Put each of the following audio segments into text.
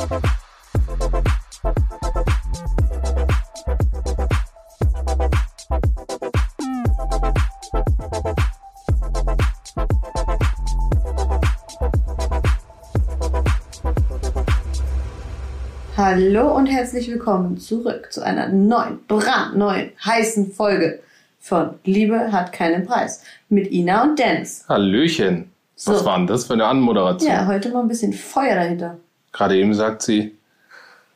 Hallo und herzlich willkommen zurück zu einer neuen, brandneuen, heißen Folge von Liebe hat keinen Preis mit Ina und Dennis. Hallöchen. So. Was war denn das für eine Anmoderation? Ja, heute mal ein bisschen Feuer dahinter. Gerade eben sagt sie,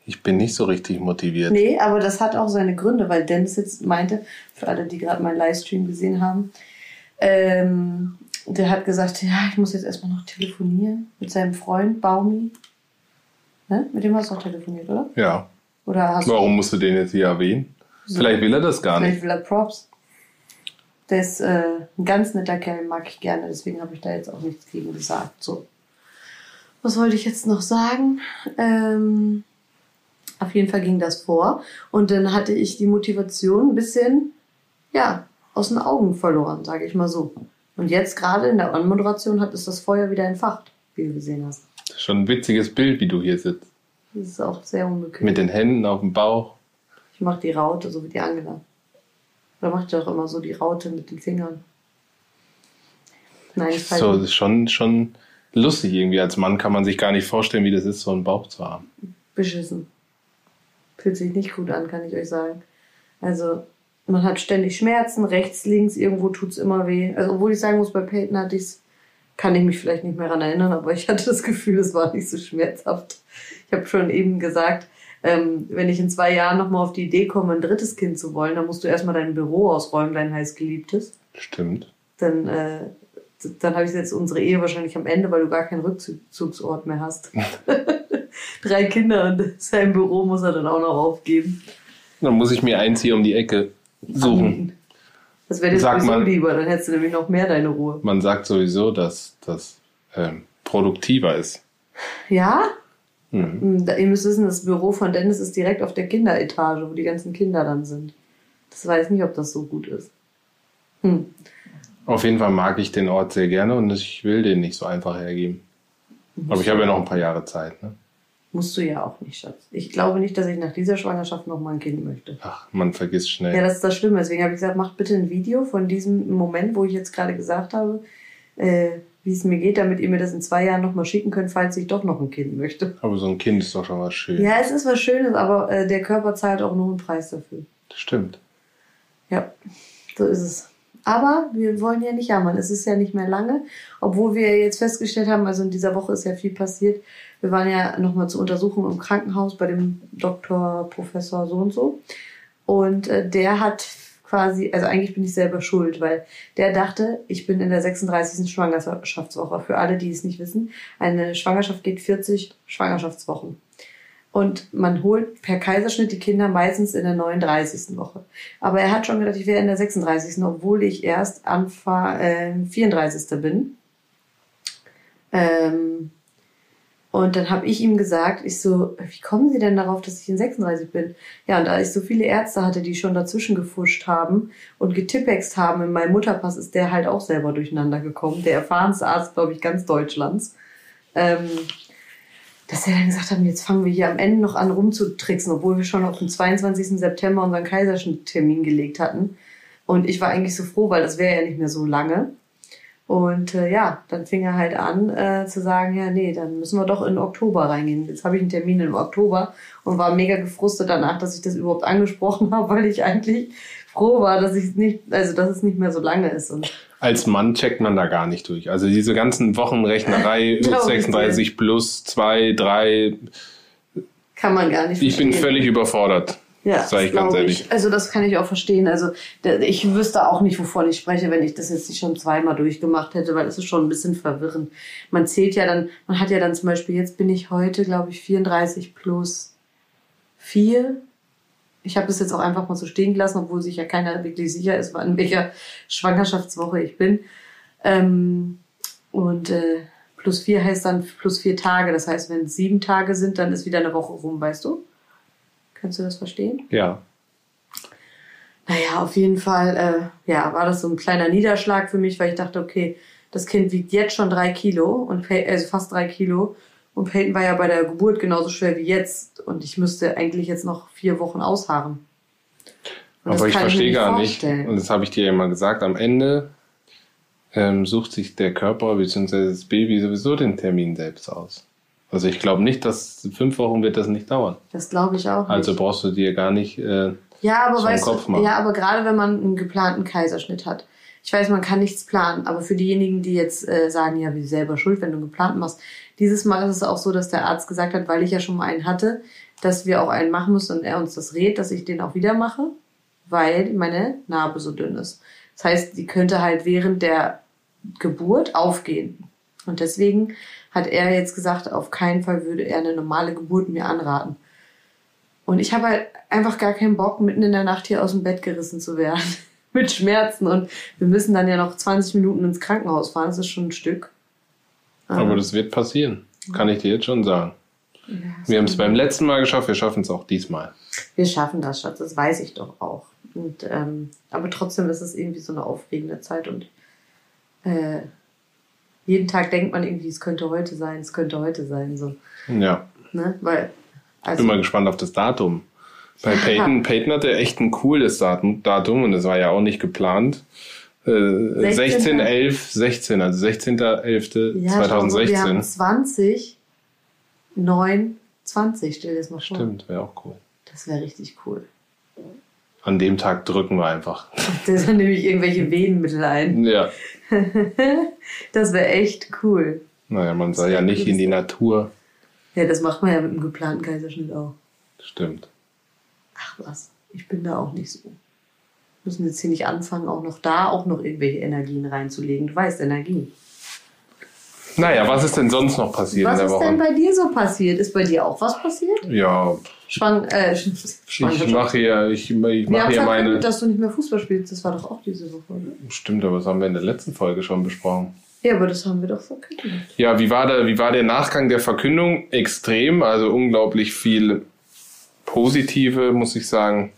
ich bin nicht so richtig motiviert. Nee, aber das hat auch seine Gründe, weil Dennis jetzt meinte, für alle, die gerade meinen Livestream gesehen haben, ähm, der hat gesagt, ja, ich muss jetzt erstmal noch telefonieren mit seinem Freund Baumi. Ne? Mit dem hast du auch telefoniert, oder? Ja. Oder hast du Warum musst du den jetzt hier erwähnen? Vielleicht will er das gar Vielleicht nicht. will er Props. Der ist äh, ein ganz netter Kerl, mag ich gerne, deswegen habe ich da jetzt auch nichts gegen gesagt. So. Was wollte ich jetzt noch sagen? Ähm, auf jeden Fall ging das vor. Und dann hatte ich die Motivation ein bisschen, ja, aus den Augen verloren, sage ich mal so. Und jetzt gerade in der Anmoderation hat es das Feuer wieder entfacht, wie du gesehen hast. Das ist schon ein witziges Bild, wie du hier sitzt. Das ist auch sehr unbequem. Mit den Händen auf dem Bauch. Ich mache die Raute, so wie die Angela. Oder macht ihr auch immer so die Raute mit den Fingern? Nein, ich So, das ist schon, schon lustig irgendwie. Als Mann kann man sich gar nicht vorstellen, wie das ist, so einen Bauch zu haben. beschissen. Fühlt sich nicht gut an, kann ich euch sagen. Also, man hat ständig Schmerzen, rechts, links, irgendwo tut's immer weh. Also, obwohl ich sagen muss, bei Peyton hatte ich's, kann ich mich vielleicht nicht mehr daran erinnern, aber ich hatte das Gefühl, es war nicht so schmerzhaft. Ich habe schon eben gesagt, ähm, wenn ich in zwei Jahren nochmal auf die Idee komme, ein drittes Kind zu wollen, dann musst du erstmal dein Büro ausräumen, dein heißgeliebtes. Stimmt. Dann, äh, dann habe ich jetzt unsere Ehe wahrscheinlich am Ende, weil du gar keinen Rückzugsort mehr hast. Drei Kinder und sein Büro muss er dann auch noch aufgeben. Dann muss ich mir eins hier um die Ecke suchen. Das wäre dir Sag sowieso mal. lieber, dann hättest du nämlich noch mehr deine Ruhe. Man sagt sowieso, dass das ähm, produktiver ist. Ja? Mhm. Hm, Ihr müsst wissen, das Büro von Dennis ist direkt auf der Kinderetage, wo die ganzen Kinder dann sind. Das weiß nicht, ob das so gut ist. Hm. Auf jeden Fall mag ich den Ort sehr gerne und ich will den nicht so einfach hergeben. Aber ich habe ja noch ein paar Jahre Zeit. Ne? Musst du ja auch nicht, Schatz. Ich glaube nicht, dass ich nach dieser Schwangerschaft noch mal ein Kind möchte. Ach, man vergisst schnell. Ja, das ist das Schlimme. Deswegen habe ich gesagt, macht bitte ein Video von diesem Moment, wo ich jetzt gerade gesagt habe, äh, wie es mir geht, damit ihr mir das in zwei Jahren nochmal schicken könnt, falls ich doch noch ein Kind möchte. Aber so ein Kind ist doch schon was Schönes. Ja, es ist was Schönes, aber äh, der Körper zahlt auch nur einen Preis dafür. Das stimmt. Ja, so ist es. Aber wir wollen ja nicht jammern. Es ist ja nicht mehr lange. Obwohl wir jetzt festgestellt haben, also in dieser Woche ist ja viel passiert. Wir waren ja nochmal zur Untersuchung im Krankenhaus bei dem Doktor, Professor so und so. Und äh, der hat quasi, also eigentlich bin ich selber schuld, weil der dachte, ich bin in der 36. Schwangerschaftswoche. Für alle, die es nicht wissen, eine Schwangerschaft geht 40 Schwangerschaftswochen. Und man holt per Kaiserschnitt die Kinder meistens in der 39. Woche. Aber er hat schon gedacht, ich wäre in der 36. obwohl ich erst Anfang äh, 34. bin. Ähm, und dann habe ich ihm gesagt, ich so, wie kommen Sie denn darauf, dass ich in 36 bin? Ja, und da ich so viele Ärzte hatte, die schon dazwischen gefuscht haben und getippext haben, in meinem Mutterpass ist der halt auch selber durcheinander gekommen. Der erfahrenste Arzt, glaube ich, ganz Deutschlands. Ähm, dass er dann gesagt hat, jetzt fangen wir hier am Ende noch an rumzutricksen, obwohl wir schon auf den 22. September unseren Kaiserschnitttermin gelegt hatten. Und ich war eigentlich so froh, weil das wäre ja nicht mehr so lange. Und äh, ja, dann fing er halt an äh, zu sagen, ja, nee, dann müssen wir doch in Oktober reingehen. Jetzt habe ich einen Termin im Oktober und war mega gefrustet danach, dass ich das überhaupt angesprochen habe, weil ich eigentlich froh war, dass ich nicht, also dass es nicht mehr so lange ist. Und Als Mann checkt man da gar nicht durch. Also diese ganzen Wochenrechnerei, Glaub ich 36 plus 2, 3, kann man gar nicht ich bin verstehen. völlig überfordert. Ja, Sag ich das ganz ehrlich. Ich. Also das kann ich auch verstehen. Also ich wüsste auch nicht, wovon ich spreche, wenn ich das jetzt nicht schon zweimal durchgemacht hätte, weil es ist schon ein bisschen verwirrend. Man zählt ja dann, man hat ja dann zum Beispiel, jetzt bin ich heute, glaube ich, 34 plus 4. Ich habe das jetzt auch einfach mal so stehen gelassen, obwohl sich ja keiner wirklich sicher ist, in welcher Schwangerschaftswoche ich bin. Ähm, und äh, plus 4 heißt dann plus 4 Tage. Das heißt, wenn es sieben Tage sind, dann ist wieder eine Woche rum, weißt du? Kannst du das verstehen? Ja. Naja, auf jeden Fall äh, ja, war das so ein kleiner Niederschlag für mich, weil ich dachte, okay, das Kind wiegt jetzt schon drei Kilo und also fast drei Kilo Und Peyton war ja bei der Geburt genauso schwer wie jetzt. Und ich müsste eigentlich jetzt noch vier Wochen ausharren. Und Aber ich verstehe nicht gar vorstellen. nicht, und das habe ich dir ja mal gesagt, am Ende ähm, sucht sich der Körper bzw. das Baby sowieso den Termin selbst aus. Also ich glaube nicht, dass fünf Wochen wird das nicht dauern. Das glaube ich auch. Also nicht. brauchst du dir gar nicht. Äh, Ja, aber so weißt Kopf machen. ja, aber gerade wenn man einen geplanten Kaiserschnitt hat. Ich weiß, man kann nichts planen, aber für diejenigen, die jetzt äh, sagen, ja, wie selber schuld, wenn du einen geplanten machst. Dieses Mal ist es auch so, dass der Arzt gesagt hat, weil ich ja schon mal einen hatte, dass wir auch einen machen müssen und er uns das rät, dass ich den auch wieder mache, weil meine Narbe so dünn ist. Das heißt, die könnte halt während der Geburt aufgehen. Und deswegen hat er jetzt gesagt, auf keinen Fall würde er eine normale Geburt mir anraten. Und ich habe halt einfach gar keinen Bock, mitten in der Nacht hier aus dem Bett gerissen zu werden. Mit Schmerzen. Und wir müssen dann ja noch 20 Minuten ins Krankenhaus fahren. Das ist schon ein Stück. Aber das wird passieren. Kann ich dir jetzt schon sagen. Ja, Wir haben es beim letzten Mal geschafft, wir schaffen es auch diesmal. Wir schaffen das, Schatz. Das weiß ich doch auch. Und, ähm, aber trotzdem ist es irgendwie so eine aufregende Zeit. Und äh, jeden Tag denkt man irgendwie, es könnte heute sein, es könnte heute sein. So, Ja. ne? Weil, Ich also, bin mal gespannt auf das Datum. Bei Peyton, Peyton hatte echt ein cooles Datum, Datum und das war ja auch nicht geplant. Äh, 16, 11, 16, also 16.11.2016. ja, schau mal, wir haben 20, 9, 20. Stell dir das mal vor. Stimmt, wäre auch cool. Das wäre richtig cool. An dem Tag drücken wir einfach. Da nehme ich irgendwelche Venenmittel ein. Ja. Das wäre echt cool. Naja, man soll ja nicht in die Natur. Ja, das macht man ja mit einem geplanten Kaiserschnitt auch. Stimmt. Ach was, ich bin da auch nicht so. Müssen jetzt hier nicht anfangen, auch noch da auch noch irgendwelche Energien reinzulegen. Du weißt, Energien. Naja, was ist denn sonst noch passiert Was in der ist denn Woche? bei dir so passiert? Ist bei dir auch was passiert? Ja, Schwang, äh, ich mache hier, ich, ich mache hier meine. dass du nicht mehr Fußball spielst. Das war doch auch diese Woche, oder? Stimmt, aber das haben wir in der letzten Folge schon besprochen. Ja, aber das haben wir doch verkündet. Ja, wie war, der, wie war der Nachgang der Verkündung? Extrem, also unglaublich viel positive, muss ich sagen,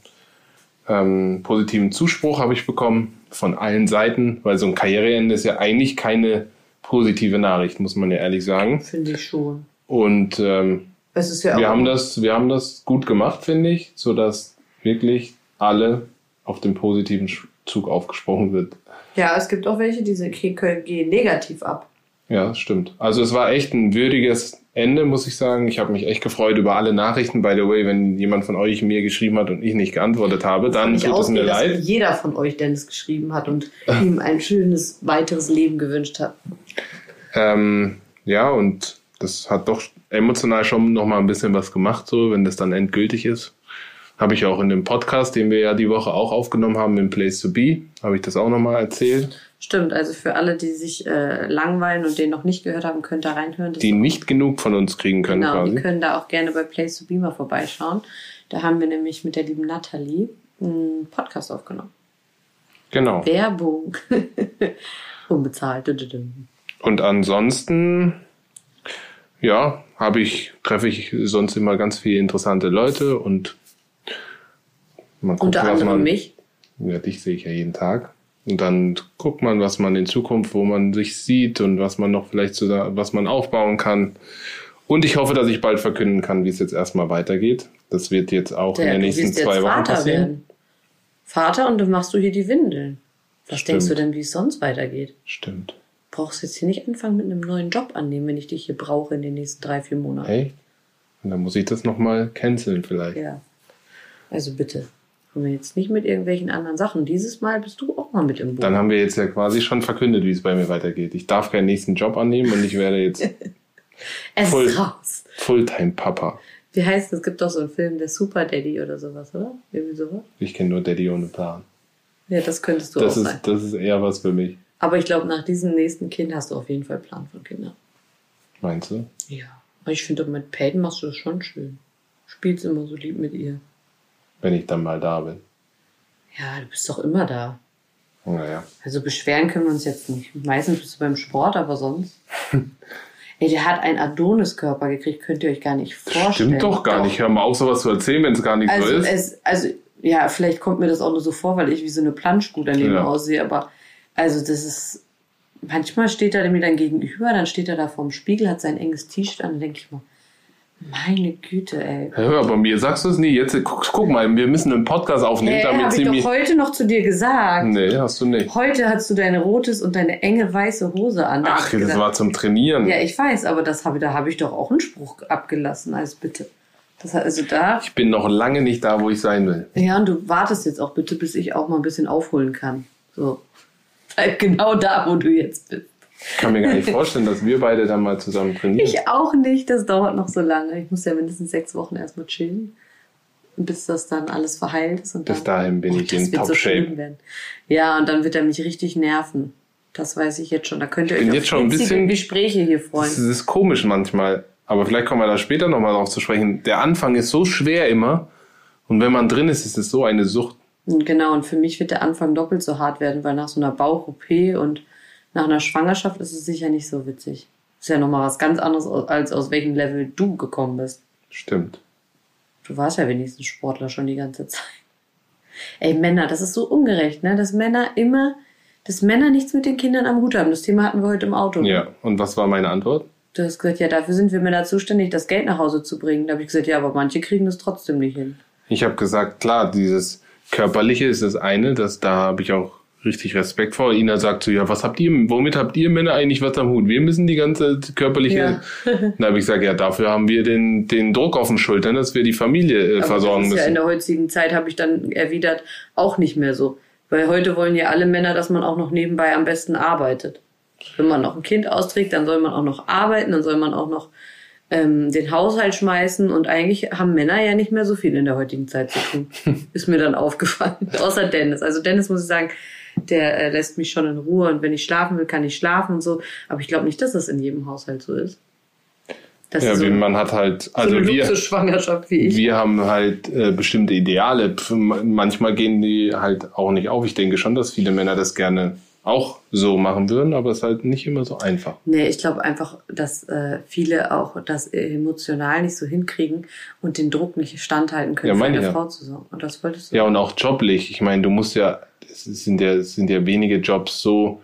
ähm, positiven Zuspruch habe ich bekommen von allen Seiten, weil so ein Karriereende ist ja eigentlich keine positive Nachricht, muss man ja ehrlich sagen. Finde ich schon. Und ähm, Es ist ja wir haben das, wir haben das gut gemacht, finde ich, so dass wirklich alle auf den positiven Zug aufgesprungen sind. Ja, es gibt auch welche, die gehen negativ ab. Ja, stimmt. Also es war echt ein würdiges Ende, muss ich sagen. Ich habe mich echt gefreut über alle Nachrichten. By the way, wenn jemand von euch mir geschrieben hat und ich nicht geantwortet habe, dann ich tut es mir leid. jeder von euch Dennis geschrieben hat und ihm ein schönes weiteres Leben gewünscht hat. Ähm, ja, und das hat doch emotional schon noch mal ein bisschen was gemacht, so wenn das dann endgültig ist. Habe ich auch in dem Podcast, den wir ja die Woche auch aufgenommen haben, im Place to Be, habe ich das auch noch mal erzählt. Stimmt, also für alle, die sich äh, langweilen und den noch nicht gehört haben, könnt da reinhören. Die nicht genug von uns kriegen können genau, die quasi. können da auch gerne bei Place to Be mal vorbeischauen. Da haben wir nämlich mit der lieben Nathalie einen Podcast aufgenommen. Genau. Werbung. Unbezahlt. Und ansonsten, ja, habe ich, treffe ich sonst immer ganz viele interessante Leute und man guckt, Unter anderem man, mich. Ja, dich sehe ich ja jeden Tag. Und dann guckt man, was man in Zukunft, wo man sich sieht und was man noch vielleicht so, was man aufbauen kann. Und ich hoffe, dass ich bald verkünden kann, wie es jetzt erstmal weitergeht. Das wird jetzt auch in Der, den du nächsten zwei Wochen Vater passieren. werden. Vater und dann machst du hier die Windeln. Was Stimmt. denkst du denn, wie es sonst weitergeht? Stimmt. Brauchst jetzt hier nicht anfangen mit einem neuen Job annehmen, wenn ich dich hier brauche in den nächsten drei, vier Monaten. Hey, und dann muss ich das nochmal canceln vielleicht. Ja. Also bitte. Kommen wir jetzt nicht mit irgendwelchen anderen Sachen. Dieses Mal bist du auch mal mit im Boot. Dann haben wir jetzt ja quasi schon verkündet, wie es bei mir weitergeht. Ich darf keinen nächsten Job annehmen und ich werde jetzt es voll- ist raus. Fulltime-Papa. Wie heißt es? Es gibt doch so einen Film, der Super Daddy oder sowas, oder? Irgendwie sowas. Ich kenne nur Daddy ohne Plan. Ja, das könntest du Das auch sein. ist, das ist eher was für mich. Aber ich glaube, nach diesem nächsten Kind hast du auf jeden Fall Plan von Kindern. Meinst du? Ja. Aber ich finde, mit Peyton machst du das schon schön. Spielst immer so lieb mit ihr. Wenn ich dann mal da bin. Ja, du bist doch immer da. Naja. Also beschweren können wir uns jetzt nicht. Meistens bist du beim Sport, aber sonst. Ey, der hat einen Adoniskörper gekriegt, könnt ihr euch gar nicht vorstellen. Stimmt doch gar nicht. Hör mal auf, sowas zu erzählen, wenn es gar nicht Also, so ist. es, also, ja, vielleicht kommt mir das auch nur so vor, weil ich wie so eine Planschkuh daneben Ja. aussehe, aber also das ist manchmal steht er mir dann gegenüber, dann steht er da vorm Spiegel, hat sein enges T-Shirt an, dann denke ich mal, meine Güte, ey. Hör, bei mir sagst du es nie. Jetzt guck, guck mal, wir müssen einen Podcast aufnehmen, Äh, damit habe sie ich doch heute noch zu dir gesagt. Nee, hast du nicht. Heute hast du deine rotes und deine enge weiße Hose an. Da hab Ach, das gedacht, war zum Trainieren. Ja, ich weiß, aber das habe, da habe ich doch auch einen Spruch abgelassen, also bitte. Das also da. Ich bin noch lange nicht da, wo ich sein will. Ja, und du wartest jetzt auch bitte, bis ich auch mal ein bisschen aufholen kann. So. Bleib genau da, wo du jetzt bist. Ich kann mir gar nicht vorstellen, dass wir beide dann mal zusammen trainieren. Ich auch nicht, das dauert noch so lange. Ich muss ja mindestens sechs Wochen erstmal chillen. Bis das dann alles verheilt ist. Und Bis dann, dahin bin Oh, ich das in so Top-Shape. werden. Ja, und dann wird er mich richtig nerven. Das weiß ich jetzt schon. Da könnt ihr Ich bin euch jetzt auf schon ein bisschen- Gespräche hier Das freuen. ist komisch manchmal. Aber vielleicht kommen wir da später nochmal drauf zu sprechen. Der Anfang ist so schwer immer. Und wenn man drin ist, ist es so eine Sucht. Genau, und für mich wird der Anfang doppelt so hart werden, weil nach so einer Bauch-OP und nach einer Schwangerschaft ist es sicher nicht so witzig. Ist ja nochmal was ganz anderes, als aus welchem Level du gekommen bist. Stimmt. Du warst ja wenigstens Sportler schon die ganze Zeit. Ey, Männer, das ist so ungerecht, ne? Dass Männer immer, dass Männer nichts mit den Kindern am Hut haben. Das Thema hatten wir heute im Auto. Ja. Und was war meine Antwort? Du hast gesagt, ja, dafür sind wir Männer zuständig, das Geld nach Hause zu bringen. Da habe ich gesagt, ja, aber manche kriegen das trotzdem nicht hin. Ich habe gesagt, klar, dieses Körperliche ist das eine, das, da habe ich auch richtig Respekt vor. Ina sagt so, ja, was habt ihr, womit habt ihr Männer eigentlich was am Hut? Wir müssen die ganze körperliche. Ja. Dann habe ich gesagt, ja, dafür haben wir den, den Druck auf den Schultern, dass wir die Familie äh, versorgen das ist ja in müssen. der heutigen Zeit, habe ich dann erwidert, auch nicht mehr so. Weil heute wollen ja alle Männer, dass man auch noch nebenbei am besten arbeitet. Wenn man noch ein Kind austrägt, dann soll man auch noch arbeiten, dann soll man auch noch ähm, den Haushalt schmeißen. Und eigentlich haben Männer ja nicht mehr so viel in der heutigen Zeit zu tun. Ist mir dann aufgefallen. Außer Dennis. Also Dennis muss ich sagen, der äh, lässt mich schon in Ruhe. Und wenn ich schlafen will, kann ich schlafen und so. Aber ich glaube nicht, dass das in jedem Haushalt so ist. Das Ja, ist so, wie man hat halt, so also eine wir, Luxusschwangerschaft wie ich. wir haben halt äh, bestimmte Ideale. Manchmal gehen die halt auch nicht auf. Ich denke schon, dass viele Männer das gerne auch so machen würden, aber es ist halt nicht immer so einfach. Nee, ich glaube einfach, dass äh, viele auch das emotional nicht so hinkriegen und den Druck nicht standhalten können, Ja, für meine. Frau zu sorgen. Und das wolltest du. Ja, und auch joblich. Ich meine, du musst ja, es sind ja, es sind ja wenige Jobs so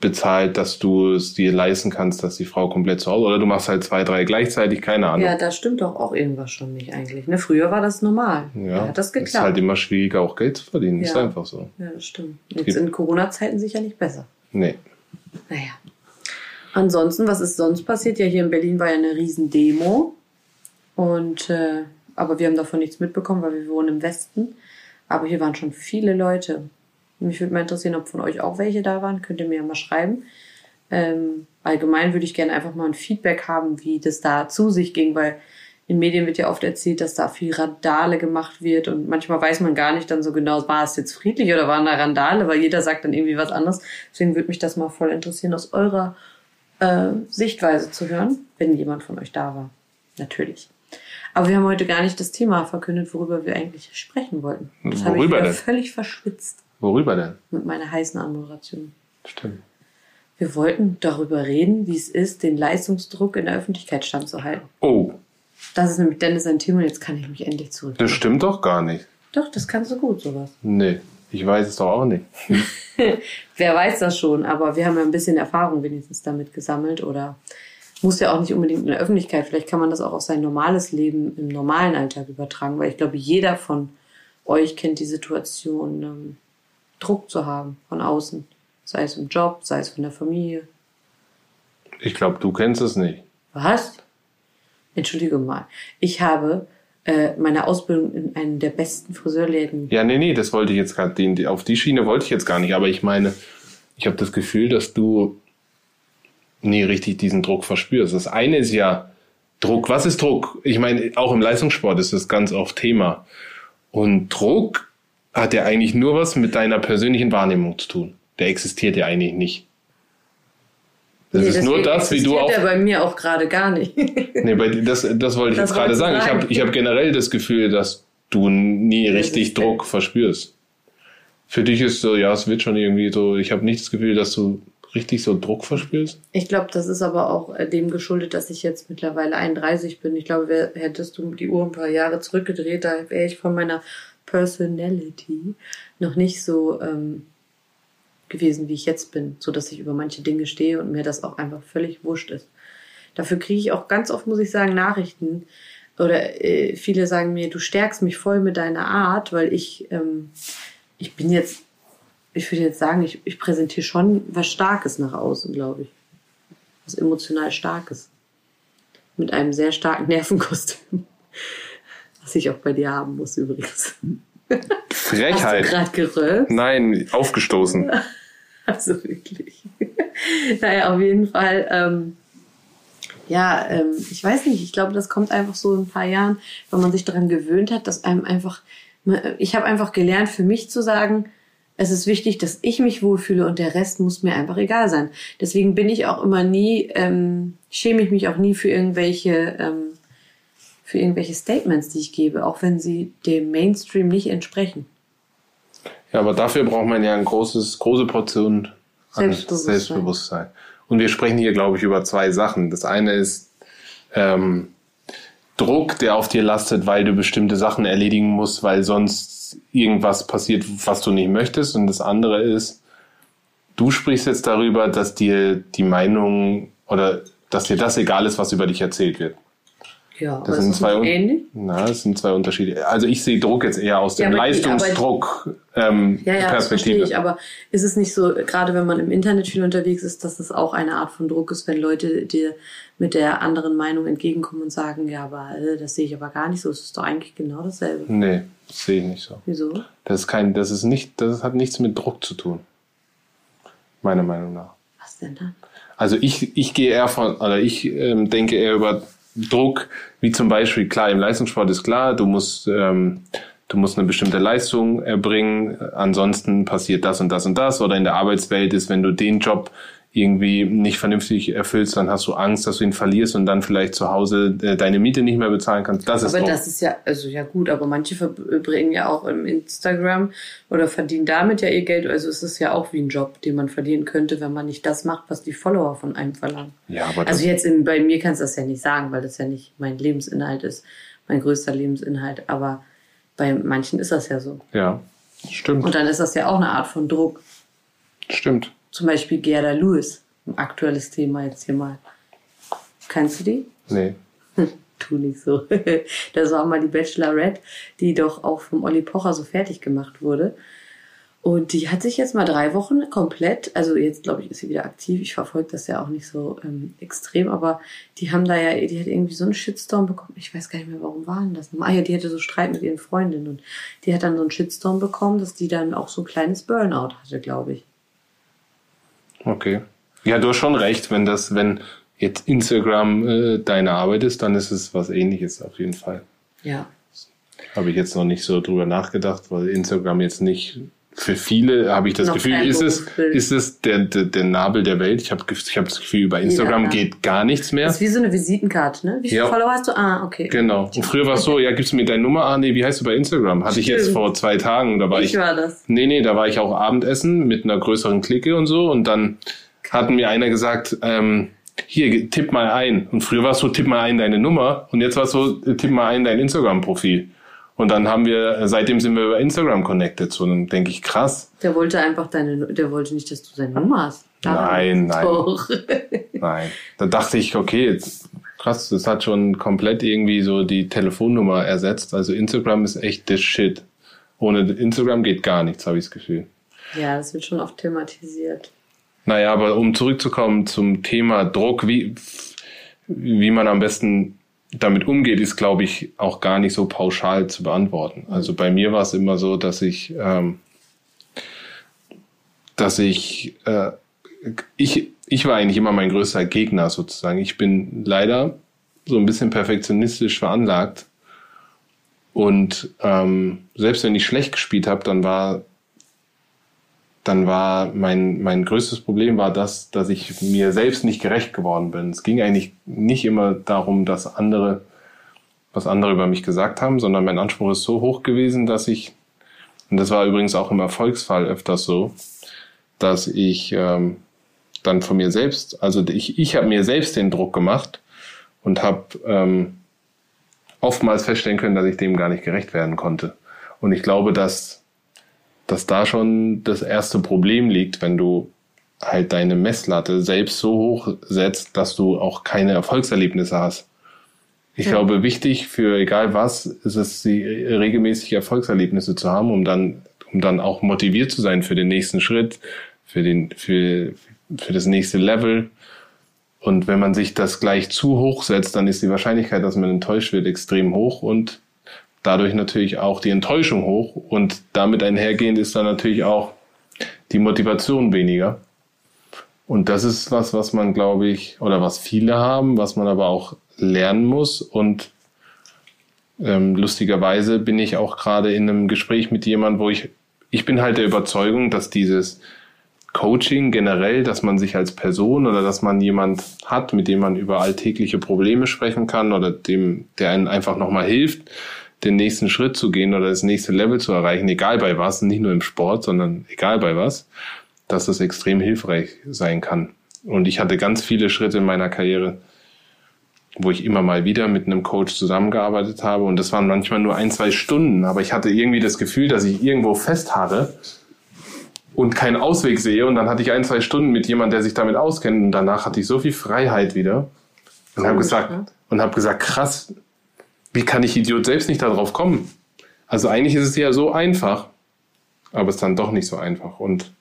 bezahlt, dass du es dir leisten kannst, dass die Frau komplett zu Hause oder du machst halt zwei, drei gleichzeitig, keine Ahnung. Ja, da stimmt doch auch irgendwas schon nicht eigentlich. Ne? Früher war das normal. Ja, da hat das Es ist geklappt. halt immer schwieriger, auch Geld zu verdienen. Ist Ja. einfach so. ja, das stimmt. Jetzt in Corona-Zeiten sicher nicht besser. Nee. Naja. Ansonsten, was ist sonst passiert? Ja, hier in Berlin war ja eine riesen Demo. Und, äh, aber wir haben davon nichts mitbekommen, weil wir wohnen im Westen. Aber hier waren schon viele Leute. Mich würde mal interessieren, ob von euch auch welche da waren. Könnt ihr mir ja mal schreiben. Ähm, allgemein würde ich gerne einfach mal ein Feedback haben, wie das da zu sich ging, weil in Medien wird ja oft erzählt, dass da viel Randale gemacht wird und manchmal weiß man gar nicht dann so genau, war es jetzt friedlich oder waren da Randale, weil jeder sagt dann irgendwie was anderes. Deswegen würde mich das mal voll interessieren, aus eurer äh, Sichtweise zu hören, wenn jemand von euch da war. Natürlich. Aber wir haben heute gar nicht das Thema verkündet, worüber wir eigentlich sprechen wollten. Das habe ich Worüber denn? völlig verschwitzt Worüber denn? mit meiner heißen Anmoderation. Stimmt. Wir wollten darüber reden, wie es ist, den Leistungsdruck in der Öffentlichkeit standzuhalten. Oh, Das ist nämlich Dennis ein Thema und jetzt kann ich mich endlich zurück. das stimmt doch gar nicht. Doch, das kannst du gut, sowas. Nee, ich weiß es doch auch nicht. Wer weiß das schon, aber wir haben ja ein bisschen Erfahrung wenigstens damit gesammelt oder muss ja auch nicht unbedingt in der Öffentlichkeit. Vielleicht kann man das auch auf sein normales Leben im normalen Alltag übertragen, weil ich glaube, jeder von euch kennt die Situation, ähm, Druck zu haben von außen. Sei es im Job, sei es von der Familie. Ich glaube, du kennst es nicht. Was? Entschuldige mal. Ich habe äh, meine Ausbildung in einem der besten Friseurläden. Ja, nee, nee, das wollte ich jetzt gerade, auf die Schiene wollte ich jetzt gar nicht, aber ich meine, ich habe das Gefühl, dass du nie richtig diesen Druck verspürst. Das eine ist ja Druck. Was ist Druck? Ich meine, auch im Leistungssport ist das ganz oft Thema. Und Druck hat ja eigentlich nur was mit deiner persönlichen Wahrnehmung zu tun. Der existiert ja eigentlich nicht. Das Nee, ist nur das, wie du auch der bei mir auch gerade gar nicht. Nee, bei, das, das wollte ich Das jetzt gerade du sagen. Ich sagen. habe ich hab generell das Gefühl, dass du nie richtig. Druck verspürst. Für dich ist so, ja, es wird schon irgendwie so, ich habe nicht das Gefühl, dass du richtig so Druck verspürst. Ich glaube, das ist aber auch äh, dem geschuldet, dass ich jetzt mittlerweile 31 bin. Ich glaube, wär, hättest du die Uhr ein paar Jahre zurückgedreht, da wäre ich von meiner Personality noch nicht so ähm, gewesen, wie ich jetzt bin, so dass ich über manche Dinge stehe und mir das auch einfach völlig wurscht ist. Dafür kriege ich auch ganz oft, muss ich sagen, Nachrichten oder äh, viele sagen mir, du stärkst mich voll mit deiner Art, weil ich ähm, ich bin jetzt, ich würde jetzt sagen, ich, ich präsentiere schon was Starkes nach außen, glaube ich, was emotional Starkes mit einem sehr starken Nervenkostüm, was ich auch bei dir haben muss übrigens. Frechheit. Hast du gerade gerülpt? Nein, aufgestoßen. Also wirklich. naja, auf jeden Fall. Ähm, ja, ähm, ich weiß nicht, ich glaube, das kommt einfach so in ein paar Jahren, wenn man sich daran gewöhnt hat, dass einem einfach, ich habe einfach gelernt, für mich zu sagen, es ist wichtig, dass ich mich wohlfühle und der Rest muss mir einfach egal sein. Deswegen bin ich auch immer nie, ähm, schäme ich mich auch nie für irgendwelche, ähm, für irgendwelche Statements, die ich gebe, auch wenn sie dem Mainstream nicht entsprechen. Ja, aber dafür braucht man ja ein großes, große Portion Selbstbewusstsein. Selbstbewusstsein. Und wir sprechen hier, glaube ich, über zwei Sachen. Das eine ist ähm, Druck, der auf dir lastet, weil du bestimmte Sachen erledigen musst, weil sonst irgendwas passiert, was du nicht möchtest. Und das andere ist, du sprichst jetzt darüber, dass dir die Meinung oder dass dir das egal ist, was über dich erzählt wird. Ja, Das sind das zwei, ähnlich? Na, das sind zwei Unterschiede. Also ich sehe Druck jetzt eher aus Ja, dem die- Leistungsdruck ähm, Ja, ja, das verstehe Perspektive. ich. Aber ist es nicht so, gerade wenn man im Internet viel unterwegs ist, dass das auch eine Art von Druck ist, wenn Leute dir mit der anderen Meinung entgegenkommen und sagen, ja, aber äh, das sehe ich aber gar nicht so. Es ist doch eigentlich genau dasselbe. nee, das sehe ich nicht so. Wieso? Das ist kein, das ist nicht, das hat nichts mit Druck zu tun. Meiner Meinung nach. Was denn dann? Also ich, ich gehe eher von, oder ich ähm, denke eher über Druck, wie zum Beispiel, klar, im Leistungssport ist klar, du musst, ähm, du musst eine bestimmte Leistung erbringen, ansonsten passiert das und das und das. Oder in der Arbeitswelt ist, wenn du den Job irgendwie nicht vernünftig erfüllst, dann hast du Angst, dass du ihn verlierst und dann vielleicht zu Hause äh, deine Miete nicht mehr bezahlen kannst. Das ist Aber Druck. das ist ja, also ja gut, aber manche verbringen ja auch im Instagram oder verdienen damit ja ihr Geld. Also es ist ja auch wie ein Job, den man verdienen könnte, wenn man nicht das macht, was die Follower von einem verlangen. ja, aber Also jetzt in, bei mir kannst du das ja nicht sagen, weil das ja nicht mein Lebensinhalt ist, mein größter Lebensinhalt. Aber bei manchen ist das ja so. ja, stimmt, Und dann ist das ja auch eine Art von Druck. stimmt. Zum Beispiel Gerda Lewis, ein aktuelles Thema jetzt hier mal. Kennst du die? Nee. Tu nicht so. Das war mal die Bachelorette, die doch auch vom Olli Pocher so fertig gemacht wurde. Und die hat sich jetzt mal drei Wochen komplett, also jetzt glaube ich, ist sie wieder aktiv. Ich verfolge das ja auch nicht so ähm, extrem, aber die haben da ja, die hat irgendwie so einen Shitstorm bekommen. Ich weiß gar nicht mehr, warum waren das. Ah ja, die hatte so Streit mit ihren Freundinnen und die hat dann so einen Shitstorm bekommen, dass die dann auch so ein kleines Burnout hatte, glaube ich. Okay. Ja, du hast schon recht, wenn das, wenn jetzt Instagram äh, deine Arbeit ist, dann ist es was ähnliches auf jeden Fall. Ja. Habe ich jetzt noch nicht so drüber nachgedacht, weil Instagram jetzt nicht für viele habe ich das Noch Gefühl, ist es, ist es der, der, der Nabel der Welt. Ich habe ich hab das Gefühl, über Instagram ja. geht gar nichts mehr. Das ist wie so eine Visitenkarte, ne? Wie viele Ja. Follower hast du? Ah, okay. Genau. Und früher war es so, ja, gibst du mir deine Nummer? Ah, nee, wie heißt du bei Instagram? Hatte ich jetzt Stimmt. vor zwei Tagen. Da war ich, Ich war das. Nee, nee, da war ich auch Abendessen mit einer größeren Clique und so. Und dann hat mir einer gesagt, ähm, hier, tipp mal ein. Und früher war es so, tipp mal ein deine Nummer. Und jetzt war es so, tipp mal ein dein Instagram-Profil. Und dann haben wir, seitdem sind wir über Instagram connected. So, dann denke ich, krass. Der wollte einfach deine, der wollte nicht, dass du seine Nummer hast. Nein, nein. Doch. Nein. Da dachte ich, okay, jetzt, krass, das hat schon komplett irgendwie so die Telefonnummer ersetzt. Also Instagram ist echt the shit. Ohne Instagram geht gar nichts, habe ich das Gefühl. ja, das wird schon oft thematisiert. Naja, aber um zurückzukommen zum Thema Druck, wie, wie man am besten damit umgeht, ist, glaube ich, auch gar nicht so pauschal zu beantworten. Also bei mir war es immer so, dass ich, ähm, dass ich, äh, ich, ich war eigentlich immer mein größter Gegner sozusagen. Ich bin leider so ein bisschen perfektionistisch veranlagt. Und ähm, selbst wenn ich schlecht gespielt habe, dann war dann war mein, mein größtes Problem war das, dass ich mir selbst nicht gerecht geworden bin. Es ging eigentlich nicht immer darum, dass andere, was andere über mich gesagt haben, sondern mein Anspruch ist so hoch gewesen, dass ich, und das war übrigens auch im Erfolgsfall öfters so, dass ich ähm, dann von mir selbst, also ich, ich habe mir selbst den Druck gemacht und habe ähm, oftmals feststellen können, dass ich dem gar nicht gerecht werden konnte. Und ich glaube, dass dass da schon das erste Problem liegt, wenn du halt deine Messlatte selbst so hoch setzt, dass du auch keine Erfolgserlebnisse hast. Ich ja. glaube, wichtig für egal was ist es, die regelmäßig Erfolgserlebnisse zu haben, um dann, um dann auch motiviert zu sein für den nächsten Schritt, für den, für, für das nächste Level. Und wenn man sich das gleich zu hoch setzt, dann ist die Wahrscheinlichkeit, dass man enttäuscht wird, extrem hoch und dadurch natürlich auch die Enttäuschung hoch. Und damit einhergehend ist dann natürlich auch die Motivation weniger. Und das ist was, was man, glaube ich, oder was viele haben, was man aber auch lernen muss. Und ähm, lustigerweise bin ich auch gerade in einem Gespräch mit jemandem, wo ich, ich bin halt der Überzeugung, dass dieses Coaching generell, dass man sich als Person oder dass man jemand hat, mit dem man über alltägliche Probleme sprechen kann oder dem, der einen einfach nochmal hilft, den nächsten Schritt zu gehen oder das nächste Level zu erreichen, egal bei was, nicht nur im Sport, sondern egal bei was, dass das extrem hilfreich sein kann. Und ich hatte ganz viele Schritte in meiner Karriere, wo ich immer mal wieder mit einem Coach zusammengearbeitet habe. Und das waren manchmal nur ein, zwei Stunden. Aber ich hatte irgendwie das Gefühl, dass ich irgendwo festharre und keinen Ausweg sehe. Und dann hatte ich ein, zwei Stunden mit jemandem, der sich damit auskennt. Und danach hatte ich so viel Freiheit wieder. Und habe gesagt, ne? und habe gesagt, krass, wie kann ich Idiot selbst nicht darauf kommen? Also eigentlich ist es ja so einfach, aber es ist dann doch nicht so einfach. Und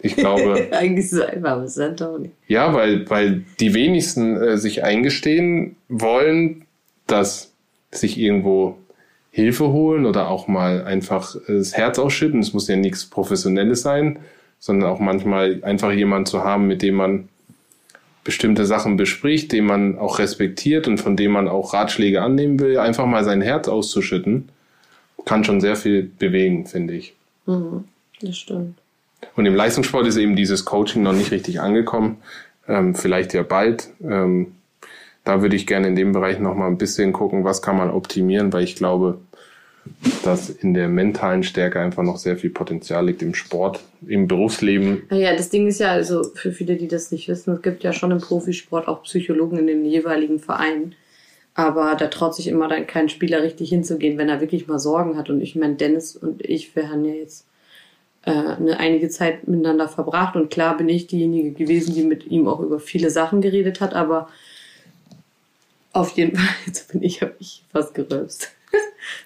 ich glaube. Eigentlich so einfach, aber es ist doch nicht. Ja, weil, weil die wenigsten äh, sich eingestehen wollen, dass sich irgendwo Hilfe holen oder auch mal einfach äh, das Herz ausschütten. Es muss ja nichts Professionelles sein, sondern auch manchmal einfach jemand zu haben, mit dem man bestimmte Sachen bespricht, den man auch respektiert und von dem man auch Ratschläge annehmen will, einfach mal sein Herz auszuschütten, kann schon sehr viel bewegen, finde ich. Mhm, das stimmt. Und im Leistungssport ist eben dieses Coaching noch nicht richtig angekommen. Ähm, vielleicht ja bald. Ähm, da würde ich gerne in dem Bereich noch mal ein bisschen gucken, was kann man optimieren, weil ich glaube, dass in der mentalen Stärke einfach noch sehr viel Potenzial liegt im Sport, im Berufsleben. Ja, das Ding ist ja, also für viele, die das nicht wissen, es gibt ja schon im Profisport auch Psychologen in den jeweiligen Vereinen. Aber da traut sich immer dann kein Spieler richtig hinzugehen, wenn er wirklich mal Sorgen hat. Und ich meine, Dennis und ich, wir haben ja jetzt äh, eine einige Zeit miteinander verbracht und klar bin ich diejenige gewesen, die mit ihm auch über viele Sachen geredet hat, aber auf jeden Fall, jetzt bin ich, habe ich fast gerülpst.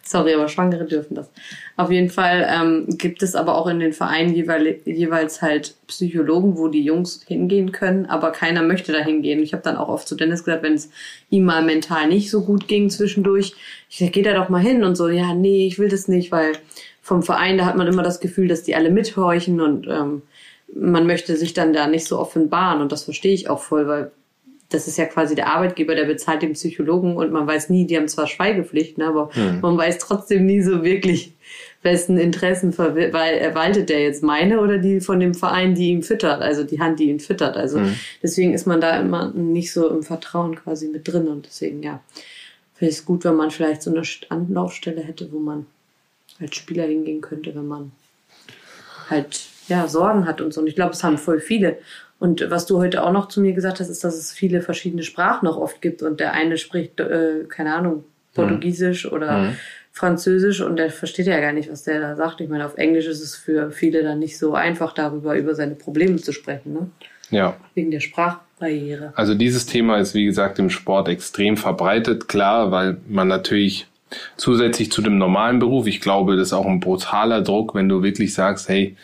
Sorry, aber Schwangere dürfen das. Auf jeden Fall ähm, gibt es aber auch in den Vereinen jeweils, jeweils halt Psychologen, wo die Jungs hingehen können, aber keiner möchte da hingehen. Ich habe dann auch oft zu Dennis gesagt, wenn es ihm mal mental nicht so gut ging zwischendurch, ich sag, geh da doch mal hin und so, ja, nee, ich will das nicht, weil vom Verein, da hat man immer das Gefühl, dass die alle mithorchen und ähm, man möchte sich dann da nicht so offenbaren und das verstehe ich auch voll, weil das ist ja quasi der Arbeitgeber, der bezahlt den Psychologen und man weiß nie, die haben zwar Schweigepflicht, ne, aber mhm. man weiß trotzdem nie so wirklich, wessen Interessen weil waltet der jetzt meine oder die von dem Verein, die ihn füttert, also die Hand, die ihn füttert. Also mhm. deswegen ist man da immer nicht so im Vertrauen quasi mit drin und deswegen ja, finde ich es gut, wenn man vielleicht so eine Anlaufstelle hätte, wo man als Spieler hingehen könnte, wenn man halt ja Sorgen hat und so. Und ich glaube, es haben voll viele. Und was du heute auch noch zu mir gesagt hast, ist, dass es viele verschiedene Sprachen noch oft gibt und der eine spricht, äh, keine Ahnung, Portugiesisch mhm. oder mhm. Französisch und der versteht ja gar nicht, was der da sagt. Ich meine, auf Englisch ist es für viele dann nicht so einfach, darüber über seine Probleme zu sprechen. Ne? Ja. Wegen der Sprachbarriere. Also dieses Thema ist, wie gesagt, im Sport extrem verbreitet. Klar, weil man natürlich Zusätzlich zu dem normalen Beruf, ich glaube, das ist auch ein brutaler Druck, wenn du wirklich sagst, hey,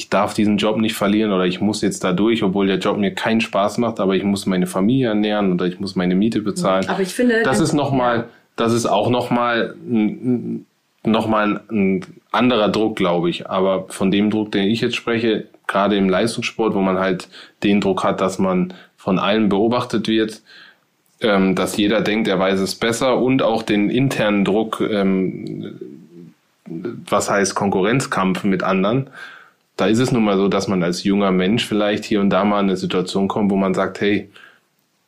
ich darf diesen Job nicht verlieren oder ich muss jetzt da durch, obwohl der Job mir keinen Spaß macht, aber ich muss meine Familie ernähren oder ich muss meine Miete bezahlen. Aber ich finde, das ist noch mal, das ist auch noch mal noch mal ein anderer Druck, glaube ich. Aber von dem Druck, den ich jetzt spreche, gerade im Leistungssport, wo man halt den Druck hat, dass man von allen beobachtet wird, ähm, dass jeder denkt, er weiß es besser und auch den internen Druck, ähm, was heißt Konkurrenzkampf mit anderen. Da ist es nun mal so, dass man als junger Mensch vielleicht hier und da mal in eine Situation kommt, wo man sagt, hey,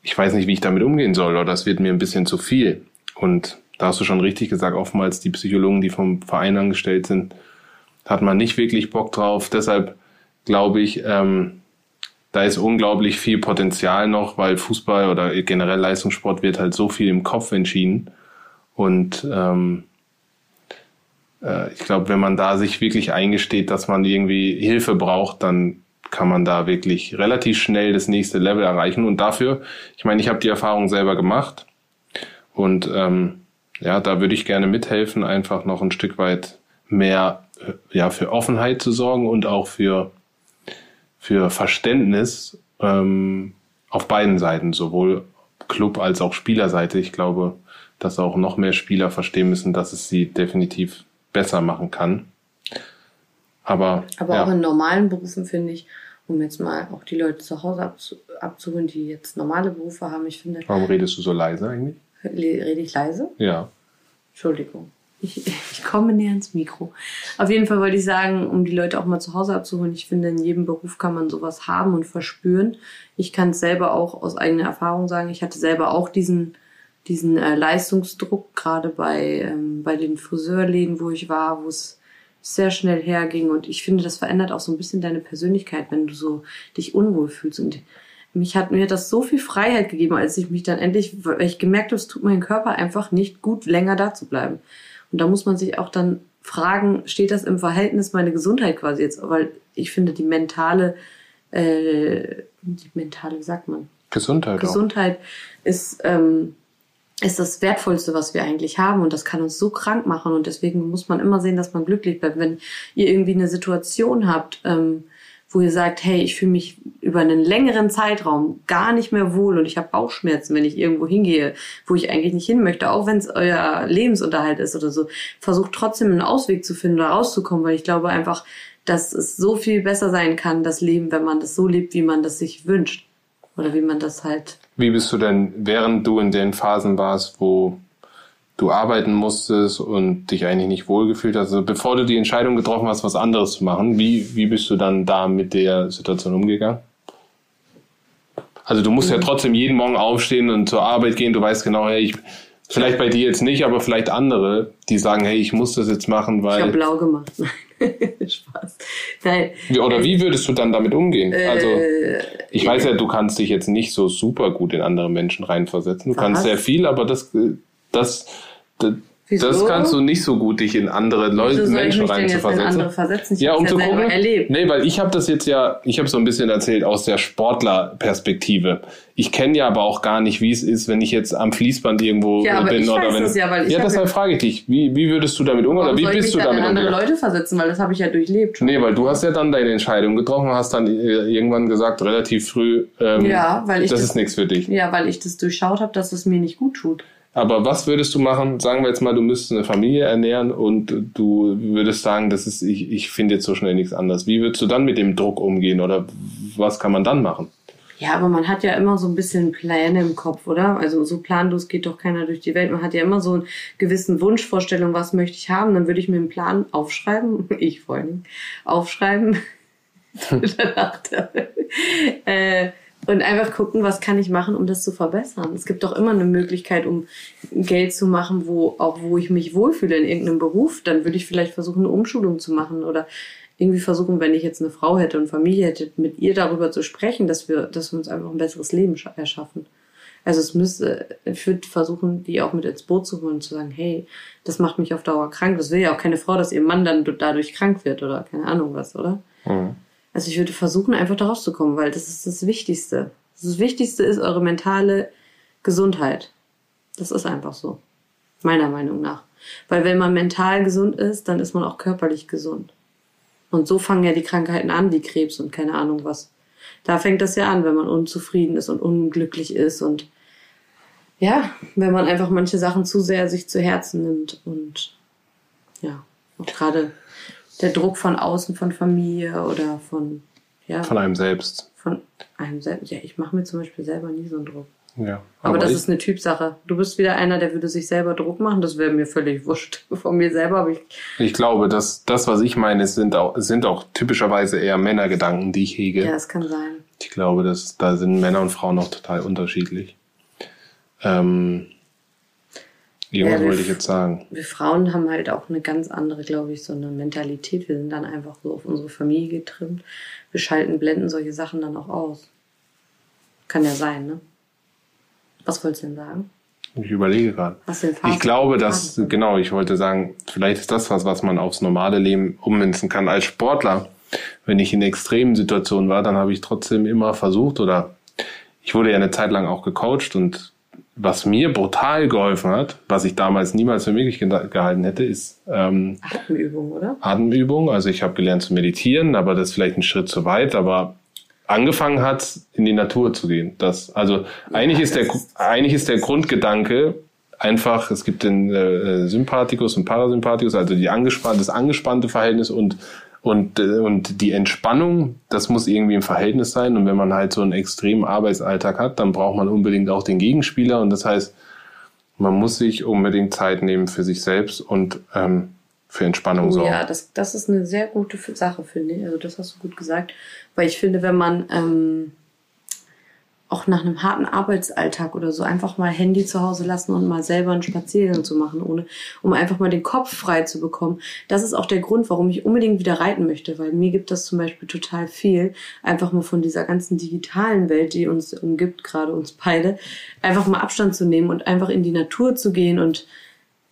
ich weiß nicht, wie ich damit umgehen soll oder das wird mir ein bisschen zu viel. Und da hast du schon richtig gesagt, oftmals die Psychologen, die vom Verein angestellt sind, hat man nicht wirklich Bock drauf. Deshalb glaube ich, ähm, da ist unglaublich viel Potenzial noch, weil Fußball oder generell Leistungssport wird halt so viel im Kopf entschieden. Und ähm, äh, ich glaube, wenn man da sich wirklich eingesteht, dass man irgendwie Hilfe braucht, dann kann man da wirklich relativ schnell das nächste Level erreichen. Und dafür, ich meine, ich habe die Erfahrung selber gemacht und ähm, ja, da würde ich gerne mithelfen, einfach noch ein Stück weit mehr äh, ja, für Offenheit zu sorgen und auch für, für Verständnis ähm, auf beiden Seiten, sowohl Club als auch Spielerseite. Ich glaube, dass auch noch mehr Spieler verstehen müssen, dass es sie definitiv besser machen kann. Aber, Aber ja. auch in normalen Berufen finde ich, um jetzt mal auch die Leute zu Hause abzu abzuholen, die jetzt normale Berufe haben, ich finde. Warum redest du so leise eigentlich? Rede ich leise? Ja. Entschuldigung. Ich, ich komme näher ins Mikro. Auf jeden Fall wollte ich sagen, um die Leute auch mal zu Hause abzuholen, ich finde, in jedem Beruf kann man sowas haben und verspüren. Ich kann es selber auch aus eigener Erfahrung sagen. Ich hatte selber auch diesen, diesen äh, Leistungsdruck, gerade bei, ähm, bei den Friseurläden, wo ich war, wo es sehr schnell herging. Und ich finde, das verändert auch so ein bisschen deine Persönlichkeit, wenn du so dich unwohl fühlst. Und mich hat mir das so viel Freiheit gegeben, als ich mich dann endlich, weil ich gemerkt habe, es tut meinem Körper einfach nicht gut, länger da zu bleiben. Und da muss man sich auch dann fragen, steht das im Verhältnis meine Gesundheit quasi jetzt? Weil ich finde, die mentale, äh, die mentale, wie sagt man? Gesundheit. Gesundheit auch. ist, ähm, ist das Wertvollste, was wir eigentlich haben. Und das kann uns so krank machen. Und deswegen muss man immer sehen, dass man glücklich bleibt. Wenn ihr irgendwie eine Situation habt, ähm, wo ihr sagt, hey, ich fühle mich über einen längeren Zeitraum gar nicht mehr wohl und ich habe Bauchschmerzen, wenn ich irgendwo hingehe, wo ich eigentlich nicht hin möchte, auch wenn es euer Lebensunterhalt ist oder so, versucht trotzdem einen Ausweg zu finden oder rauszukommen, weil ich glaube einfach, dass es so viel besser sein kann, das Leben, wenn man das so lebt, wie man das sich wünscht. Oder wie man das halt. Wie bist du denn, während du in den Phasen warst, wo du arbeiten musstest und dich eigentlich nicht wohlgefühlt hast. Also bevor du die Entscheidung getroffen hast, was anderes zu machen, wie, wie bist du dann da mit der Situation umgegangen? Also du musst mhm. ja trotzdem jeden Morgen aufstehen und zur Arbeit gehen. Du weißt genau, hey, ich, vielleicht bei dir jetzt nicht, aber vielleicht andere, die sagen, hey, ich muss das jetzt machen, weil. Ich habe blau gemacht. Spaß. Nein. Oder wie würdest du dann damit umgehen? Äh, also ich weiß ja, du kannst dich jetzt nicht so super gut in andere Menschen reinversetzen. Du was? kannst sehr viel, aber das, das Wieso? Das kannst du nicht so gut, dich in andere Leute, Menschen reinzuversetzen. Ja, um zu gucken. Erlebt. Nee, weil ich habe das jetzt ja, ich habe so ein bisschen erzählt aus der Sportlerperspektive. Ich kenne ja aber auch gar nicht, wie es ist, wenn ich jetzt am Fließband irgendwo ja, bin oder wenn. Ja, weil ich ja deshalb frage ich dich, wie, wie würdest du damit umgehen? Oder wie bist du damit umgegangen? andere Leute versetzen, weil das habe ich ja durchlebt. Schon. Nee, weil du hast ja dann deine Entscheidung getroffen, hast dann äh, irgendwann gesagt, relativ früh, ähm, ja, weil ich das, das ist nichts für dich. Ja, weil ich das durchschaut habe, dass es mir nicht gut tut. Aber was würdest du machen? Sagen wir jetzt mal, du müsstest eine Familie ernähren und du würdest sagen, das ist, ich, ich finde jetzt so schnell nichts anderes. Wie würdest du dann mit dem Druck umgehen oder was kann man dann machen? Ja, aber man hat ja immer so ein bisschen Pläne im Kopf, oder? Also so planlos geht doch keiner durch die Welt. Man hat ja immer so einen gewissen Wunschvorstellung, was möchte ich haben. Dann würde ich mir einen Plan aufschreiben, ich vor allem, aufschreiben. äh, und einfach gucken, was kann ich machen, um das zu verbessern. Es gibt doch immer eine Möglichkeit, um Geld zu machen, wo auch wo ich mich wohlfühle in irgendeinem Beruf. Dann würde ich vielleicht versuchen, eine Umschulung zu machen oder irgendwie versuchen, wenn ich jetzt eine Frau hätte und Familie hätte, mit ihr darüber zu sprechen, dass wir, dass wir uns einfach ein besseres Leben erschaffen. Also es müsste, ich würde versuchen, die auch mit ins Boot zu holen und zu sagen, hey, das macht mich auf Dauer krank. Das will ja auch keine Frau, dass ihr Mann dann dadurch krank wird oder keine Ahnung was, oder? Mhm. Also ich würde versuchen, einfach da rauszukommen, weil das ist das Wichtigste. Das Wichtigste ist eure mentale Gesundheit. Das ist einfach so. Meiner Meinung nach. Weil wenn man mental gesund ist, dann ist man auch körperlich gesund. Und so fangen ja die Krankheiten an, wie Krebs und keine Ahnung was. Da fängt das ja an, wenn man unzufrieden ist und unglücklich ist und ja, wenn man einfach manche Sachen zu sehr sich zu Herzen nimmt und ja, auch gerade der Druck von außen, von Familie oder von ja. Von einem selbst. Von einem selbst. Ja, ich mache mir zum Beispiel selber nie so einen Druck. Ja. Aber, aber das ist eine Typsache. Du bist wieder einer, der würde sich selber Druck machen. Das wäre mir völlig wurscht. Von mir selber habe ich. Ich glaube, dass das, was ich meine, sind auch, sind auch typischerweise eher Männergedanken, die ich hege. Ja, es kann sein. Ich glaube, dass da sind Männer und Frauen auch total unterschiedlich. Ähm, Irgendwas ja, wollte ich jetzt sagen. Wir Frauen haben halt auch eine ganz andere, glaube ich, so eine Mentalität. Wir sind dann einfach so auf unsere Familie getrimmt. Wir schalten, blenden solche Sachen dann auch aus. Kann ja sein, ne? Was wolltest du denn sagen? Ich überlege gerade. Ich glaube, dass, genau, ich wollte sagen, vielleicht ist das was, was man aufs normale Leben ummünzen kann. Als Sportler, wenn ich in extremen Situationen war, dann habe ich trotzdem immer versucht oder ich wurde ja eine Zeit lang auch gecoacht und was mir brutal geholfen hat, was ich damals niemals für möglich gehalten hätte, ist ähm, Atemübung, oder? Atemübung. Also ich habe gelernt zu meditieren, aber das ist vielleicht ein Schritt zu weit. Aber angefangen hat, in die Natur zu gehen. Das, also ja, eigentlich ist der eigentlich ist der Grundgedanke einfach, es gibt den äh, Sympathikus und Parasympathikus, also die angespannt, das angespannte Verhältnis und und, äh, und die Entspannung, das muss irgendwie im Verhältnis sein. Und wenn man halt so einen extremen Arbeitsalltag hat, dann braucht man unbedingt auch den Gegenspieler. Und das heißt, man muss sich unbedingt Zeit nehmen für sich selbst und ähm, für Entspannung sorgen. Ja, das, das ist eine sehr gute Sache, finde ich. Also das hast du gut gesagt. Weil ich finde, wenn man ähm, auch nach einem harten Arbeitsalltag oder so einfach mal Handy zu Hause lassen und mal selber einen Spaziergang zu machen, ohne, um einfach mal den Kopf frei zu bekommen. Das ist auch der Grund, warum ich unbedingt wieder reiten möchte, weil mir gibt das zum Beispiel total viel, einfach mal von dieser ganzen digitalen Welt, die uns umgibt, gerade uns beide, einfach mal Abstand zu nehmen und einfach in die Natur zu gehen und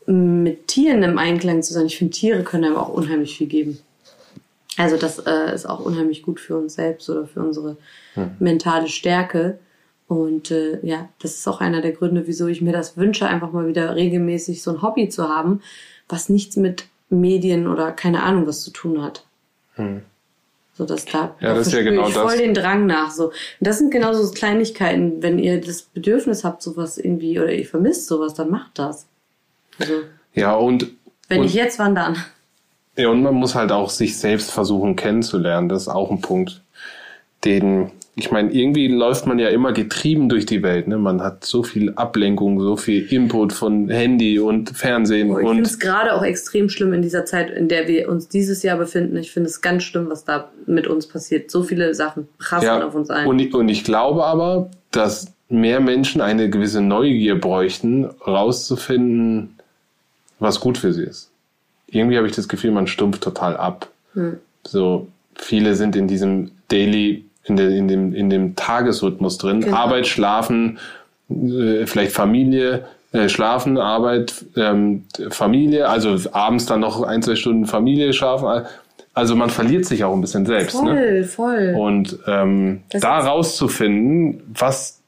mit Tieren im Einklang zu sein. Ich finde, Tiere können einem auch unheimlich viel geben. Also das äh, ist auch unheimlich gut für uns selbst oder für unsere hm. mentale Stärke. Und äh, ja, das ist auch einer der Gründe, wieso ich mir das wünsche, einfach mal wieder regelmäßig so ein Hobby zu haben, was nichts mit Medien oder keine Ahnung was zu tun hat. Hm. So dass da, ja, das ist ja genau ich voll das. den Drang nach. So. Und das sind genau so Kleinigkeiten, wenn ihr das Bedürfnis habt, sowas irgendwie, oder ihr vermisst sowas, dann macht das. Also, ja, und. Wenn und, ich jetzt wandern. Ja, und man muss halt auch sich selbst versuchen kennenzulernen. Das ist auch ein Punkt, den ich meine, irgendwie läuft man ja immer getrieben durch die Welt. Ne? Man hat so viel Ablenkung, so viel Input von Handy und Fernsehen. Oh, ich finde es gerade auch extrem schlimm in dieser Zeit, in der wir uns dieses Jahr befinden. Ich finde es ganz schlimm, was da mit uns passiert. So viele Sachen prassen ja, auf uns ein. Und ich, und ich glaube aber, dass mehr Menschen eine gewisse Neugier bräuchten, rauszufinden, was gut für sie ist. Irgendwie habe ich das Gefühl, man stumpft total ab. Hm. So, viele sind in diesem Daily in, der, in, dem, in dem Tagesrhythmus drin. Genau. Arbeit, Schlafen, äh, vielleicht Familie, äh, Schlafen, Arbeit, ähm, Familie, also abends dann noch ein, zwei Stunden Familie, Schlafen. Also man verliert sich auch ein bisschen selbst. Voll, ne? voll. Und ähm, da rauszufinden, was,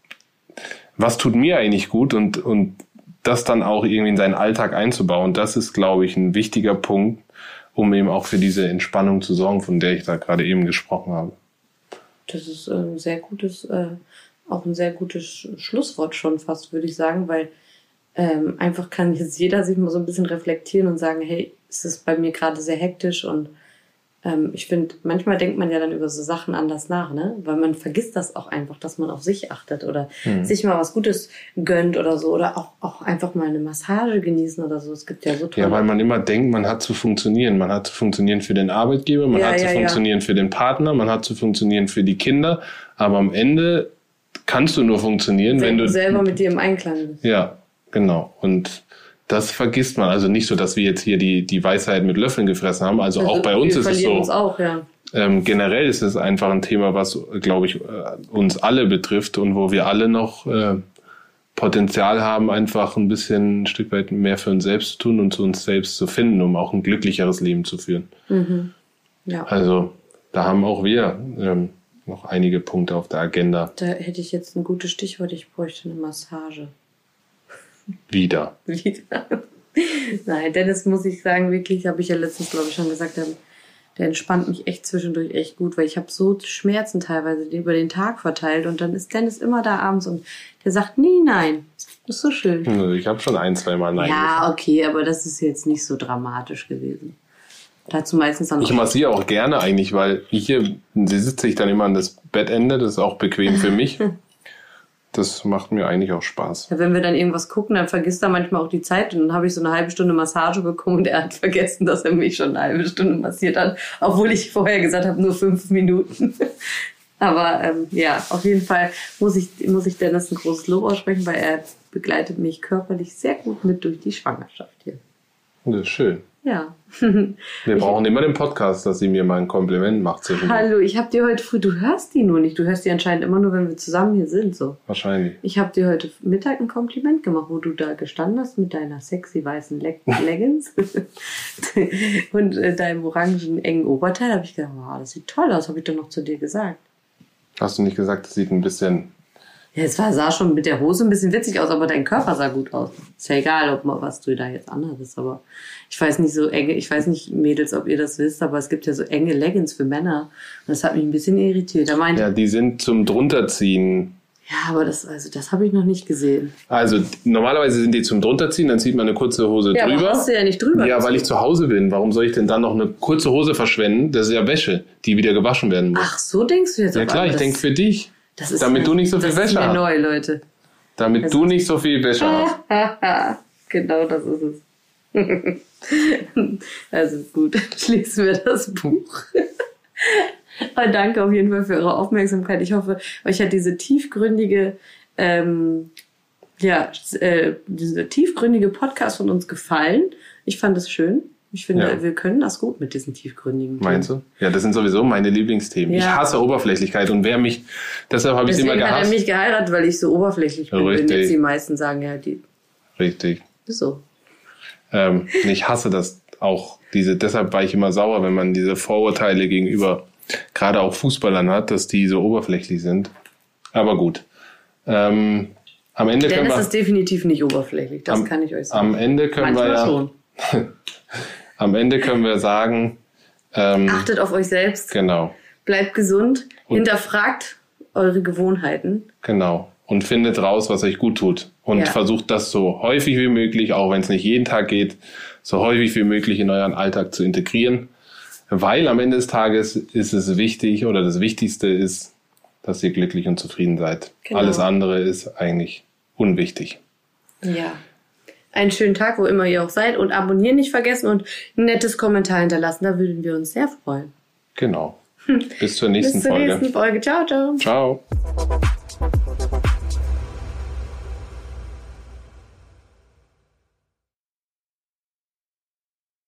was tut mir eigentlich gut und, und das dann auch irgendwie in seinen Alltag einzubauen, das ist, glaube ich, ein wichtiger Punkt, um eben auch für diese Entspannung zu sorgen, von der ich da gerade eben gesprochen habe. Das ist ein ähm, sehr gutes, äh, auch ein sehr gutes Schlusswort schon fast, würde ich sagen, weil ähm, einfach kann jetzt jeder sich mal so ein bisschen reflektieren und sagen, hey, es ist bei mir gerade sehr hektisch und ähm, ich finde, manchmal denkt man ja dann über so Sachen anders nach, ne? Weil man vergisst das auch einfach, dass man auf sich achtet oder mhm. sich mal was Gutes gönnt oder so oder auch, auch einfach mal eine Massage genießen oder so. Es gibt ja so tolle. Ja, weil man immer denkt, man hat zu funktionieren. Man hat zu funktionieren für den Arbeitgeber, man ja, hat ja, zu funktionieren ja. für den Partner, man hat zu funktionieren für die Kinder. Aber am Ende kannst du nur funktionieren, wenn, wenn du selber mit dir im Einklang bist. Ja, genau. Und das vergisst man. Also nicht so, dass wir jetzt hier die, die Weisheit mit Löffeln gefressen haben. Also, also auch bei uns ist es so. Uns auch, ja. ähm, generell ist es einfach ein Thema, was, glaube ich, äh, uns alle betrifft und wo wir alle noch äh, Potenzial haben, einfach ein bisschen ein Stück weit mehr für uns selbst zu tun und zu uns selbst zu finden, um auch ein glücklicheres Leben zu führen. Mhm. Ja. Also da haben auch wir ähm, noch einige Punkte auf der Agenda. Da hätte ich jetzt ein gutes Stichwort, ich bräuchte eine Massage. Wieder. Wieder. Nein, Dennis muss ich sagen, wirklich, habe ich ja letztens, glaube ich, schon gesagt, der, der entspannt mich echt zwischendurch echt gut, weil ich habe so Schmerzen teilweise über den Tag verteilt und dann ist Dennis immer da abends und der sagt nie nein. Das ist so schön. Ich habe schon ein, zwei Mal nein. Ja, gesagt. okay, aber das ist jetzt nicht so dramatisch gewesen. Dazu meistens dann Ich massiere auch gerne eigentlich, weil hier sitze ich dann immer an das Bettende, das ist auch bequem für mich. das macht mir eigentlich auch Spaß. Ja, wenn wir dann irgendwas gucken, dann vergisst er manchmal auch die Zeit. Und dann habe ich so eine halbe Stunde Massage bekommen und er hat vergessen, dass er mich schon eine halbe Stunde massiert hat, obwohl ich vorher gesagt habe, nur fünf Minuten. Aber ähm, ja, auf jeden Fall muss ich, muss ich Dennis ein großes Lob aussprechen, weil er begleitet mich körperlich sehr gut mit durch die Schwangerschaft hier. Das ist schön. Ja. Wir brauchen immer den Podcast, dass sie mir mal ein Kompliment macht. Hallo, ich habe dir heute früh, du hörst die nur nicht. Du hörst die anscheinend immer nur, wenn wir zusammen hier sind. So. Wahrscheinlich. Ich habe dir heute Mittag ein Kompliment gemacht, wo du da gestanden hast mit deiner sexy weißen Leg Leggings und äh, deinem orangen engen Oberteil. habe ich gedacht, wow, das sieht toll aus. Habe ich doch noch zu dir gesagt. Hast du nicht gesagt, das sieht ein bisschen. Ja, es war, sah schon mit der Hose ein bisschen witzig aus, aber dein Körper sah gut aus. Ist ja egal, ob man, was du da jetzt anhattest, aber ich weiß nicht so enge, ich weiß nicht, Mädels, ob ihr das wisst, aber es gibt ja so enge Leggings für Männer. Und das hat mich ein bisschen irritiert. Da meinte, Ja, die sind zum drunterziehen. ja, aber das, also das habe ich noch nicht gesehen. Also normalerweise sind die zum drunterziehen, dann zieht man eine kurze Hose Ja, aber drüber. hast du ja nicht drüber. Ja, weil ich zu Hause bin. Warum soll ich denn dann noch eine kurze Hose verschwenden? Das ist ja Wäsche, die wieder gewaschen werden muss. Ach, so denkst du jetzt ja klar, ich denke für dich. Das ist damit du nicht so viel das Wäsche ist mir hast. neu, Leute. Damit du nicht so viel Wäsche hast. genau das ist es. also gut, schließen wir das Buch. Aber danke auf jeden Fall für eure Aufmerksamkeit. Ich hoffe, euch hat diese tiefgründige, ähm, ja, äh, diese tiefgründige Podcast von uns gefallen. Ich fand es schön. Ich finde, Ja. wir können das gut mit diesen tiefgründigen Themen. Meinst du? Ja, das sind sowieso meine Lieblingsthemen. Ja. Ich hasse Oberflächlichkeit und wer mich, deshalb habe ich Deswegen immer hat er gehasst. mich geheiratet, weil ich so oberflächlich bin. Wenn Richtig. jetzt die meisten sagen, ja, die Richtig. ist so. Ähm, ich hasse das auch. Diese, deshalb war ich immer sauer, wenn man diese Vorurteile gegenüber gerade auch Fußballern hat, dass die so oberflächlich sind. Aber gut. Ähm, am Ende können Dennis wir, ist definitiv nicht oberflächlich, das am, kann ich euch sagen. am Ende können Manchmal wir ja, schon. am Ende können wir sagen, ähm, Achtet auf euch selbst, genau, bleibt gesund, Und- hinterfragt eure Gewohnheiten. genau. Und findet raus, was euch gut tut. Und Ja. versucht das so häufig wie möglich, auch wenn es nicht jeden Tag geht, so häufig wie möglich in euren Alltag zu integrieren. Weil am Ende des Tages ist es wichtig oder das Wichtigste ist, dass ihr glücklich und zufrieden seid. Genau. Alles andere ist eigentlich unwichtig. Ja. Einen schönen Tag, wo immer ihr auch seid. Und abonnieren nicht vergessen und ein nettes Kommentar hinterlassen. Da würden wir uns sehr freuen. Genau. Bis zur nächsten Bis zur Folge. nächsten Folge. Ciao, ciao. Ciao.